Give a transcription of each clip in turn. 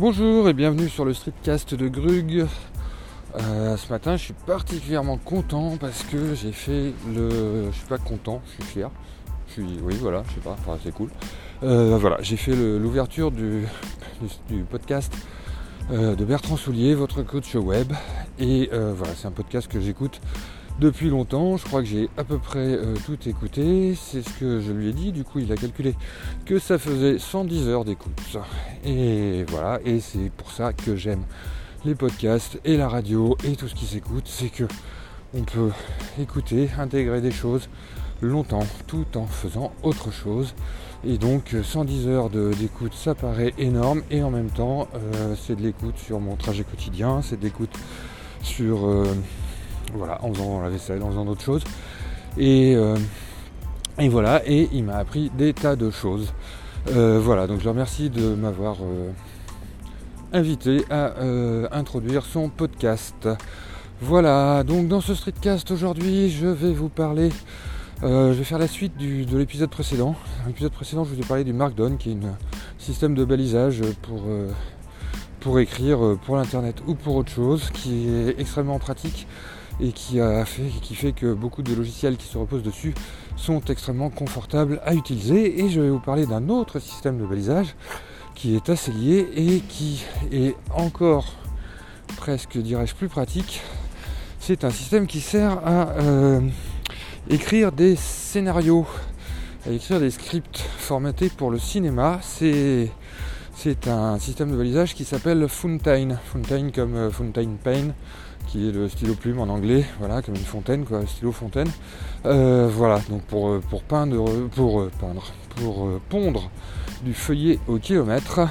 Bonjour et bienvenue sur le streetcast de Grug. Euh, ce matin, je suis particulièrement content parce que j'ai fait le. Je suis pas content, je suis fier. Je suis. Oui, voilà, je sais pas, c'est cool. Euh, voilà, j'ai fait l'ouverture du, du, podcast euh, de Bertrand Soulier, votre coach web. Et voilà, c'est un podcast que j'écoute depuis longtemps. Je crois que j'ai à peu près euh, tout écouté. C'est ce que je lui ai dit. Du coup, il a calculé que ça faisait 110 heures d'écoute. Et voilà. Et c'est pour ça que j'aime les podcasts et la radio et tout ce qui s'écoute. C'est que on peut écouter, intégrer des choses longtemps tout en faisant autre chose. Et donc 110 heures d'écoute, ça paraît énorme. Et en même temps, euh, c'est de l'écoute sur mon trajet quotidien, c'est de l'écoute sur euh, voilà, en faisant la vaisselle, en faisant d'autres choses. Et, euh, et, voilà, et il m'a appris des tas de choses. Euh, voilà, donc je le remercie de m'avoir euh, invité à introduire son podcast. Voilà, donc dans ce streetcast aujourd'hui, je vais vous parler, je vais faire la suite de l'épisode précédent. L'épisode précédent, je vous ai parlé du Markdown, qui est un système de balisage pour, pour écrire pour l'internet ou pour autre chose, qui est extrêmement pratique et qui, fait que beaucoup de logiciels qui se reposent dessus sont extrêmement confortables à utiliser. Et je vais vous parler d'un autre système de balisage qui est assez lié et qui est encore presque, dirais-je, plus pratique. C'est un système qui sert à euh, écrire des scénarios, à écrire des scripts formatés pour le cinéma. C'est c'est un système de balisage qui s'appelle Fountain. Fountain comme euh, Fountain Pen qui est le stylo plume en anglais, voilà, comme une fontaine, quoi, stylo fontaine. Euh, voilà, donc pour, euh, peindre, pour peindre, pour pondre du feuillet au kilomètre,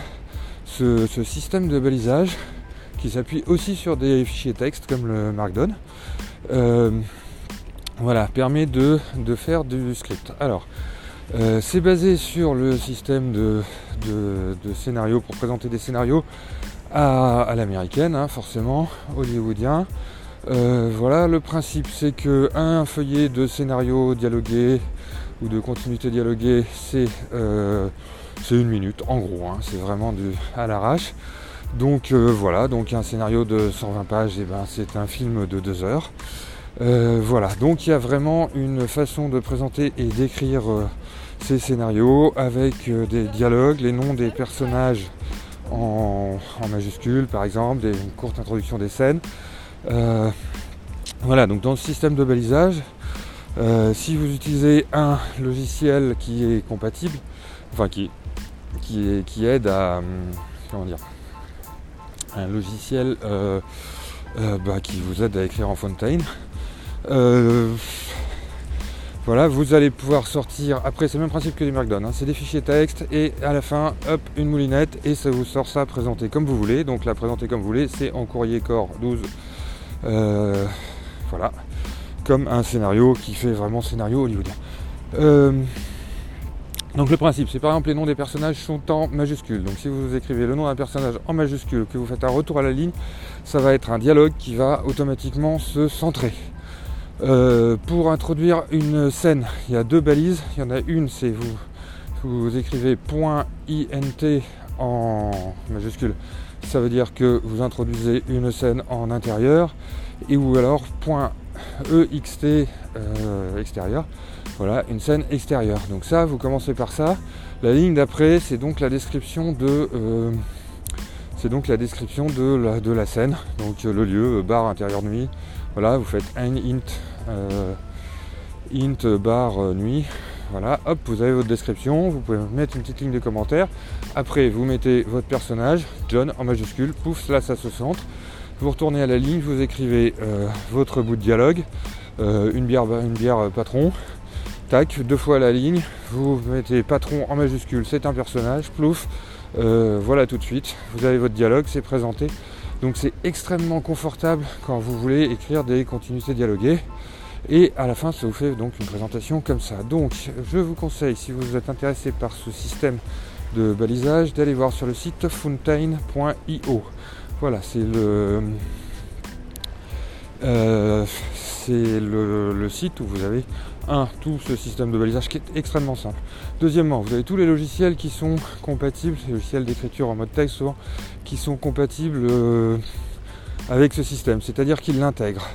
ce, système de balisage qui s'appuie aussi sur des fichiers texte comme le Markdown, voilà, permet de, faire du script. Alors, c'est basé sur le système de, de, scénarios pour présenter des scénarios à, l'américaine, hein, forcément, hollywoodien. Euh, voilà, le principe c'est que un feuillet de scénario dialogué ou de continuité dialoguée, c'est euh, une minute en gros, hein, c'est vraiment du, à l'arrache. Donc euh, voilà, donc un scénario de 120 pages, eh ben, c'est un film de 2 heures. voilà, donc il y a vraiment une façon de présenter et d'écrire ces scénarios avec des dialogues, les noms des personnages en, majuscule par exemple, une courte introduction des scènes. Euh, voilà, donc dans le système de balisage, euh, si vous utilisez un logiciel qui est compatible, enfin qui, qui, aide à comment dire un logiciel euh, bah, qui vous aide à écrire en Fontaine. Voilà, vous allez pouvoir sortir, après c'est le même principe que du Markdown, hein. c'est des fichiers texte et à la fin, hop, une moulinette et ça vous sort ça présenté comme vous voulez. Donc la présenter comme vous voulez, c'est en courrier corps 12. Euh, voilà, comme un scénario qui fait vraiment scénario hollywoodien. Euh, donc le principe, c'est par exemple les noms des personnages sont en majuscules. Donc si vous écrivez le nom d'un personnage en majuscule, que vous faites un retour à la ligne, ça va être un dialogue qui va automatiquement se centrer. Euh, pour introduire une scène, il y a deux balises. Il y en a une, c'est vous, vous écrivez .int en majuscule. Ça veut dire que vous introduisez une scène en intérieur et ou alors .ext euh, extérieur. Voilà, une scène extérieure. Donc ça, vous commencez par ça. La ligne d'après, c'est donc la description de euh, c'est donc la description de la scène. Donc le lieu, bar intérieur nuit. Voilà, vous faites un int euh, int bar euh, nuit. Voilà, hop, vous avez votre description, vous pouvez mettre une petite ligne de commentaire. Après, vous mettez votre personnage, John en majuscule, pouf, là ça se centre. Vous retournez à la ligne, vous écrivez euh, votre bout de dialogue, une, bière, une bière patron, tac, deux fois la ligne, vous mettez patron en majuscule, c'est un personnage, plouf, voilà tout de suite, vous avez votre dialogue, c'est présenté. Donc c'est extrêmement confortable quand vous voulez écrire des continuités dialoguées. Et à la fin, ça vous fait donc une présentation comme ça. Donc, je vous conseille, si vous êtes intéressé par ce système de balisage, d'aller voir sur le site fountain.io. Voilà, c'est le, euh, c'est le, site où vous avez un tout ce système de balisage qui est extrêmement simple. Deuxièmement, vous avez tous les logiciels qui sont compatibles, les logiciels d'écriture en mode texte souvent, qui sont compatibles euh, avec ce système, c'est-à-dire qu'ils l'intègrent.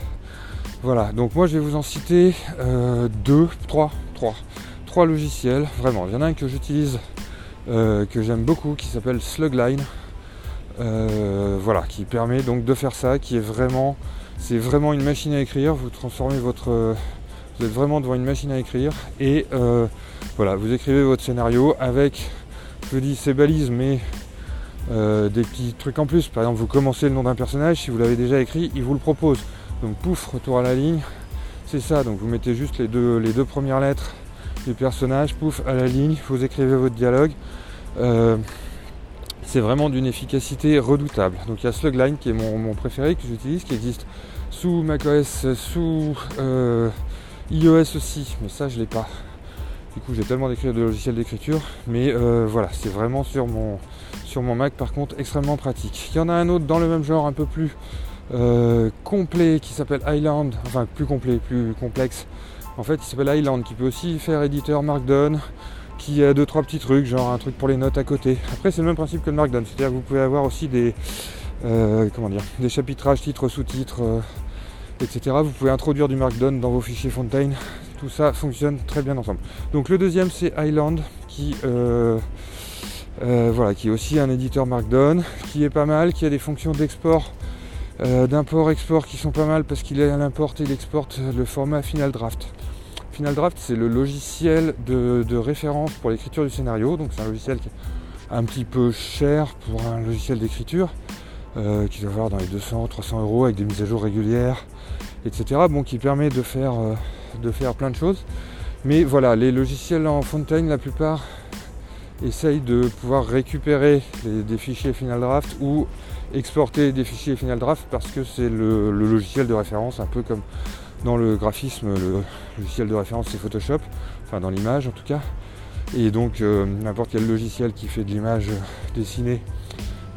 Voilà, donc moi je vais vous en citer euh, deux, trois, trois, trois logiciels, vraiment. Il y en a un que j'utilise, euh, que j'aime beaucoup, qui s'appelle Slugline. Voilà, qui permet donc de faire ça, qui est vraiment, c'est vraiment une machine à écrire. Vous transformez votre, vous êtes vraiment devant une machine à écrire et voilà, vous écrivez votre scénario avec, je dis, ces balises, mais des petits trucs en plus. Par exemple, vous commencez le nom d'un personnage, si vous l'avez déjà écrit, il vous le propose. Donc pouf, retour à la ligne. C'est ça, donc vous mettez juste les deux, premières lettres du personnage, pouf, à la ligne, vous écrivez votre dialogue. Euh, c'est vraiment d'une efficacité redoutable. Donc il y a Slugline qui est mon, préféré que j'utilise, qui existe sous macOS, sous euh, iOS aussi, mais ça je l'ai pas. Du coup j'ai tellement d'écrire de logiciels d'écriture, mais euh, voilà, c'est vraiment sur mon, sur mon Mac par contre extrêmement pratique. Il y en a un autre dans le même genre, un peu plus euh, complet qui s'appelle Island, enfin plus complet, plus complexe. En fait, il s'appelle Island, qui peut aussi faire éditeur Markdown, qui a deux trois petits trucs, genre un truc pour les notes à côté. Après, c'est le même principe que le Markdown, c'est-à-dire que vous pouvez avoir aussi des euh, comment dire, des chapitrages, titres, sous-titres, euh, etc. Vous pouvez introduire du Markdown dans vos fichiers Fontaine. Tout ça fonctionne très bien ensemble. Donc le deuxième, c'est Island, qui voilà, qui est aussi un éditeur Markdown, qui est pas mal, qui a des fonctions d'export euh, d'import-export qui sont pas mal parce qu'il importe et il exporte le format Final Draft. Final Draft, c'est le logiciel de, référence pour l'écriture du scénario. Donc c'est un logiciel qui est un petit peu cher pour un logiciel d'écriture, euh, qui doit avoir dans les 200-300 euros avec des mises à jour régulières, etc. Bon, qui permet de faire, euh, de faire plein de choses. Mais voilà, les logiciels en Fontaine, la plupart essayent de pouvoir récupérer des fichiers Final Draft ou exporter des fichiers Final Draft parce que c'est le, logiciel de référence, un peu comme dans le graphisme, le logiciel de référence c'est Photoshop, enfin dans l'image en tout cas. Et donc euh, n'importe quel logiciel qui fait de l'image dessinée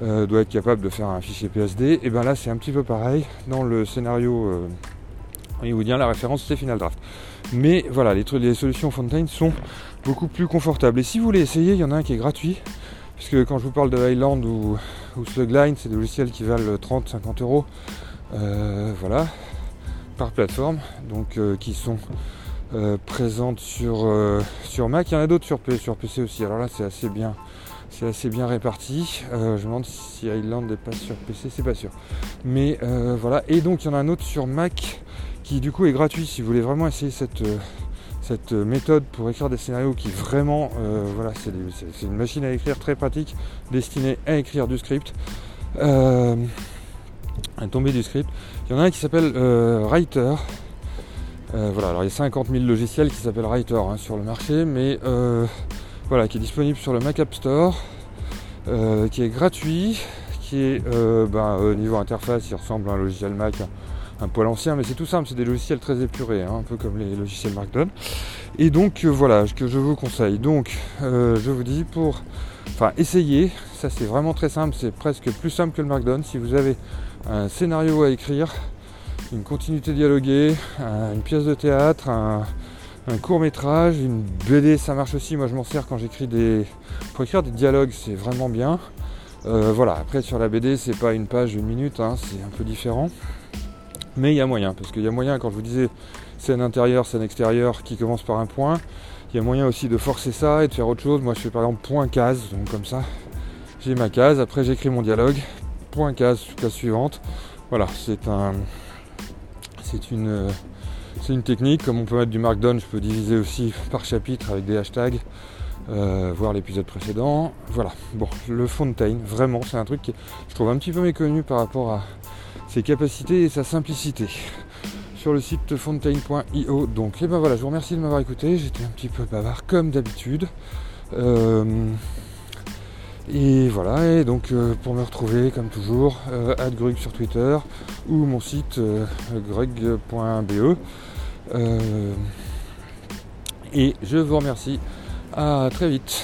euh, doit être capable de faire un fichier PSD. Et bien là c'est un petit peu pareil. Dans le scénario euh, hollywoodien, la référence c'est Final Draft. Mais voilà, les, les solutions Fontaine sont beaucoup plus confortables. Et si vous voulez essayer, il y en a un qui est gratuit puisque quand je vous parle de Highland ou, Slugline, c'est des logiciels qui valent 30-50 euros, euh, voilà, par plateforme, donc euh, qui sont euh, présentes sur, sur Mac. Il y en a d'autres sur, sur, PC aussi. Alors là, c'est assez bien, c'est assez bien réparti. je me demande si Highland n'est pas sur PC, c'est pas sûr. Mais voilà, et donc il y en a un autre sur Mac qui du coup est gratuit si vous voulez vraiment essayer cette cette méthode pour écrire des scénarios qui vraiment, euh, voilà, c'est une machine à écrire très pratique, destinée à écrire du script, euh, à tomber du script. Il y en a un qui s'appelle euh, Writer. voilà, alors il y a 50 000 logiciels qui s'appellent Writer hein, sur le marché, mais voilà, qui est disponible sur le Mac App Store, qui est gratuit, qui est ben, au niveau interface, il ressemble à un logiciel Mac un poil ancien, mais c'est tout simple, c'est des logiciels très épurés, hein, un peu comme les logiciels Markdown. Et donc euh, voilà, ce que je vous conseille. Donc euh, je vous dis pour enfin essayer, ça c'est vraiment très simple, c'est presque plus simple que le Markdown. Si vous avez un scénario à écrire, une continuité dialoguée, une pièce de théâtre, un, court métrage, une BD, ça marche aussi. Moi je m'en sers quand j'écris des. Pour écrire des dialogues, c'est vraiment bien. Euh, voilà, après sur la BD, c'est pas une page, une minute, hein, c'est un peu différent. Mais il y a moyen, parce qu'il y a moyen, quand je vous disais scène intérieure, scène extérieure qui commence par un point, il y a moyen aussi de forcer ça et de faire autre chose. Moi je fais par exemple point case, donc comme ça, j'ai ma case, après j'écris mon dialogue, point case, case suivante. Voilà, c'est un. C'est une. C'est une technique, comme on peut mettre du markdown, je peux diviser aussi par chapitre avec des hashtags, euh, voir l'épisode précédent. Voilà, bon, le Fontaine, vraiment, c'est un truc qui je trouve un petit peu méconnu par rapport à, ses capacités et sa simplicité sur le site fontaine.io. Donc, et eh ben voilà, je vous remercie de m'avoir écouté. J'étais un petit peu bavard comme d'habitude. Euh, et voilà, et donc euh, pour me retrouver comme toujours, euh, Grug sur Twitter ou mon site euh, greg.be. et je vous remercie. À très vite.